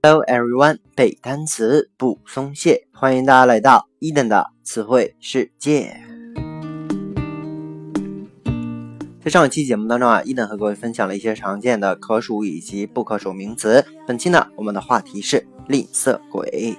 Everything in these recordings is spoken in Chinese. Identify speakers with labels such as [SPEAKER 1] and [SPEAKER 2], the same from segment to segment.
[SPEAKER 1] Hello everyone，背单词不松懈，欢迎大家来到伊登的词汇世界。在上一期节目当中啊，伊登和各位分享了一些常见的可数以及不可数名词。本期呢，我们的话题是吝啬鬼。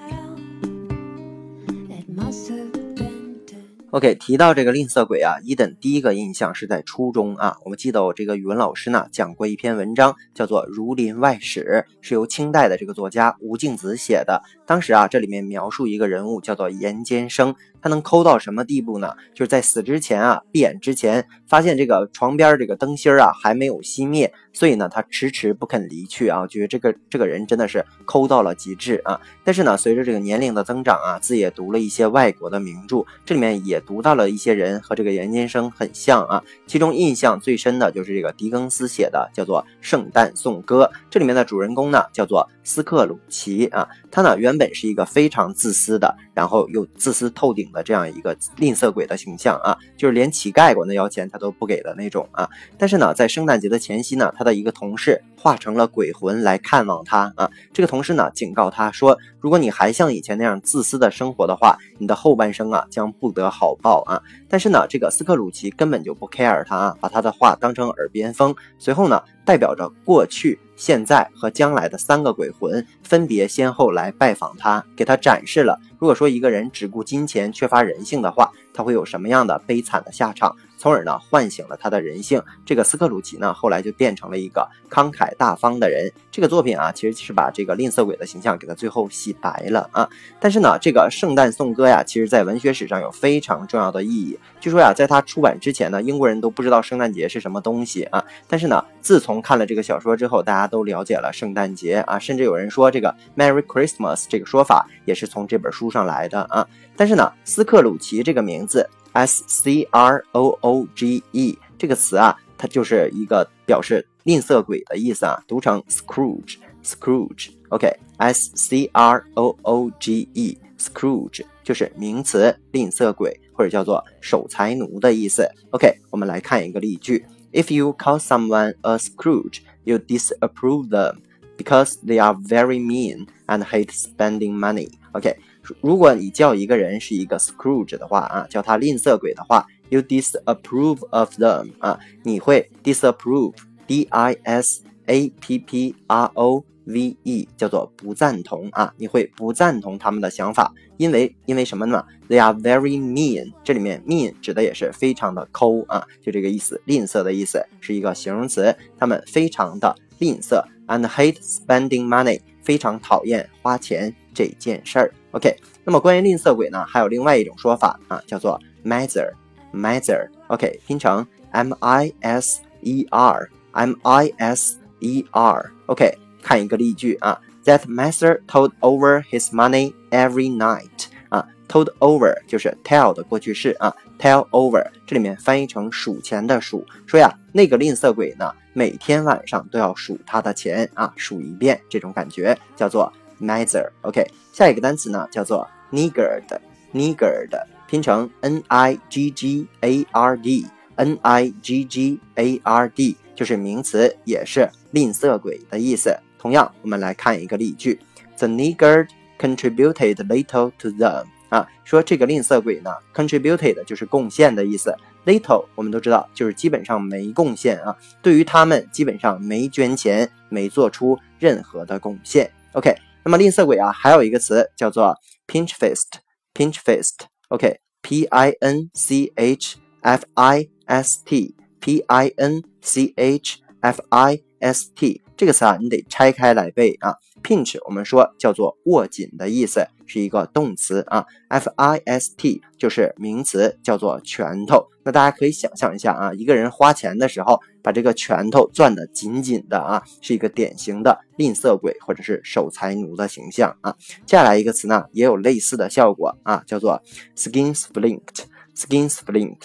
[SPEAKER 1] OK，提到这个吝啬鬼啊，伊登第一个印象是在初中啊。我们记得我这个语文老师呢讲过一篇文章，叫做《儒林外史》，是由清代的这个作家吴敬梓写的。当时啊，这里面描述一个人物叫做严监生，他能抠到什么地步呢？就是在死之前啊，闭眼之前，发现这个床边这个灯芯啊还没有熄灭，所以呢，他迟迟不肯离去啊，觉得这个这个人真的是抠到了极致啊。但是呢，随着这个年龄的增长啊，自己也读了一些外国的名著，这里面也读到了一些人和这个严监生很像啊。其中印象最深的就是这个狄更斯写的，叫做《圣诞颂歌》，这里面的主人公呢叫做斯克鲁奇啊，他呢原本是一个非常自私的，然后又自私透顶的这样一个吝啬鬼的形象啊，就是连乞丐管他要钱他都不给的那种啊。但是呢，在圣诞节的前夕呢，他的一个同事化成了鬼魂来看望他啊。这个同事呢警告他说，如果你还像以前那样自私的生活的话，你的后半生啊将不得好报啊。但是呢，这个斯克鲁奇根本就不 care 他啊，把他的话当成耳边风。随后呢，代表着过去。现在和将来的三个鬼魂分别先后来拜访他，给他展示了，如果说一个人只顾金钱、缺乏人性的话，他会有什么样的悲惨的下场。从而呢，唤醒了他的人性。这个斯克鲁奇呢，后来就变成了一个慷慨大方的人。这个作品啊，其实是把这个吝啬鬼的形象给他最后洗白了啊。但是呢，这个圣诞颂歌呀，其实在文学史上有非常重要的意义。据说呀，在他出版之前呢，英国人都不知道圣诞节是什么东西啊。但是呢，自从看了这个小说之后，大家都了解了圣诞节啊。甚至有人说，这个 Merry Christmas 这个说法也是从这本书上来的啊。但是呢，斯克鲁奇这个名字。S C R O O G E 这个词啊，它就是一个表示吝啬鬼的意思啊，读成 Scrooge，Scrooge。OK，S C R O O G E，Scrooge 就是名词，吝啬鬼或者叫做守财奴的意思。OK，我们来看一个例句：If you call someone a Scrooge, you disapprove them because they are very mean and hate spending money. OK。 如果你叫一个人是一个 Scrooge 的话啊，叫他吝啬鬼的话，you disapprove of them 啊，你会 disapprove，d i s a p p r o v e，叫做不赞同啊，你会不赞同他们的想法，因为因为什么呢？They are very mean，这里面 mean 指的也是非常的抠啊，就这个意思，吝啬的意思是一个形容词，他们非常的吝啬，and hate spending money，非常讨厌花钱这件事儿。OK，那么关于吝啬鬼呢，还有另外一种说法啊，叫做 miser，miser，OK，拼成 M I S E R，M I S E R，OK，看一个例句啊，That miser told over his money every night，啊，told over 就是 tell 的过去式啊，tell over 这里面翻译成数钱的数，说呀，那个吝啬鬼呢，每天晚上都要数他的钱啊，数一遍，这种感觉叫做。Neither，OK 下一个单词呢叫做 niggard，niggard，拼成 n i g g a r d，n i g g a r d，就是名词，也是吝啬鬼的意思。同样，我们来看一个例句：The niggard contributed little to them。啊，说这个吝啬鬼呢，contributed 就是贡献的意思，little 我们都知道就是基本上没贡献啊，对于他们基本上没捐钱，没做出任何的贡献。OK。那么吝啬鬼啊，还有一个词叫做 pinch fist，pinch fist，OK，P I N C H F I S T，P I N C H F I S T。这个词啊，你得拆开来背啊。pinch 我们说叫做握紧的意思，是一个动词啊。f i s t 就是名词，叫做拳头。那大家可以想象一下啊，一个人花钱的时候，把这个拳头攥得紧紧的啊，是一个典型的吝啬鬼或者是守财奴的形象啊。接下来一个词呢，也有类似的效果啊，叫做 skinflint，skinflint。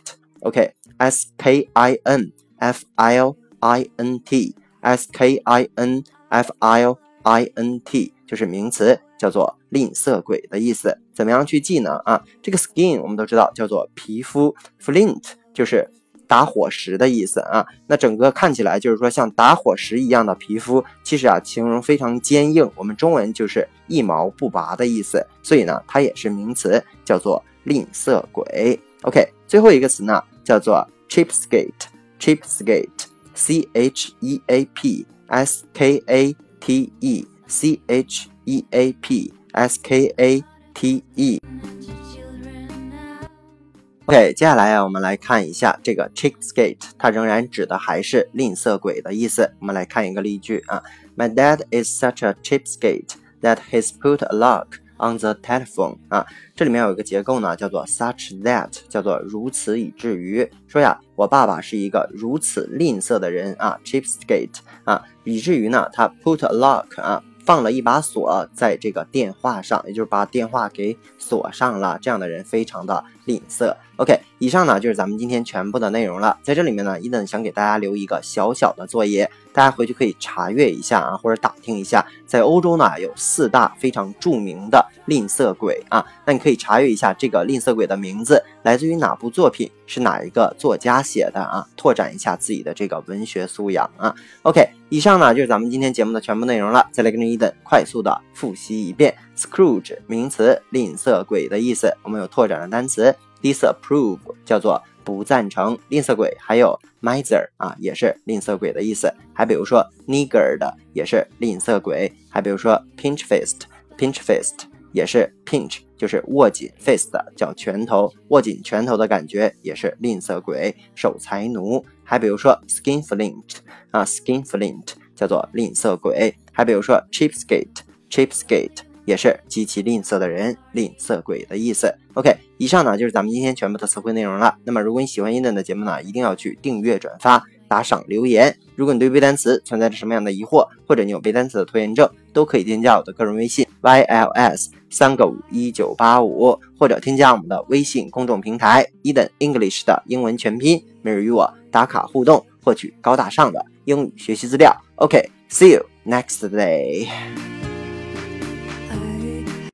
[SPEAKER 1] OK，s k i n f l i n t。s k i n f l i n t 就是名词，叫做吝啬鬼的意思。怎么样去记呢？啊，这个 skin 我们都知道叫做皮肤，flint 就是打火石的意思啊。那整个看起来就是说像打火石一样的皮肤，其实啊形容非常坚硬。我们中文就是一毛不拔的意思，所以呢它也是名词，叫做吝啬鬼。OK，最后一个词呢叫做 cheapskate，cheapskate，c h e a p s k a t e，c h e a p s k a t e。OK，接下来啊，我们来看一下这个 cheapskate，它仍然指的还是吝啬鬼的意思。我们来看一个例句啊，My dad is such a cheapskate that he's put a lock on the telephone。啊，这里面有一个结构呢，叫做 such that，叫做如此以至于。说呀，我爸爸是一个如此吝啬的人啊，cheapskate 啊，以至于呢，他 put a lock 啊。放了一把锁在这个电话上，也就是把电话给锁上了。这样的人非常的吝啬。OK，以上呢就是咱们今天全部的内容了。在这里面呢，伊登想给大家留一个小小的作业，大家回去可以查阅一下啊，或者打听一下，在欧洲呢有四大非常著名的吝啬鬼啊。那你可以查阅一下这个吝啬鬼的名字来自于哪部作品，是哪一个作家写的啊？拓展一下自己的这个文学素养啊。OK。以上呢就是咱们今天节目的全部内容了，再来跟着伊登快速的复习一遍。Scrooge 名词，吝啬鬼的意思。我们有拓展的单词，disapprove 叫做不赞成，吝啬鬼。还有 miser 啊，也是吝啬鬼的意思。还比如说 nigger 的也是吝啬鬼。还比如说 pinch fist，pinch fist 也是 pinch 就是握紧，fist 叫拳头，握紧拳头的感觉也是吝啬鬼，守财奴。还比如说 skinflint 啊，skinflint 叫做吝啬鬼。还比如说 cheapskate，cheapskate 也是极其吝啬的人，吝啬鬼的意思。OK，以上呢就是咱们今天全部的词汇内容了。那么如果你喜欢伊顿的节目呢，一定要去订阅、转发、打赏、留言。如果你对背单词存在着什么样的疑惑，或者你有背单词的拖延症，都可以添加我的个人微信 yls 三个五一九八五，或者添加我们的微信公众平台 Eden English 的英文全拼，每日与我。打卡互动，获取高大上的英语学习资料。OK，see you next day。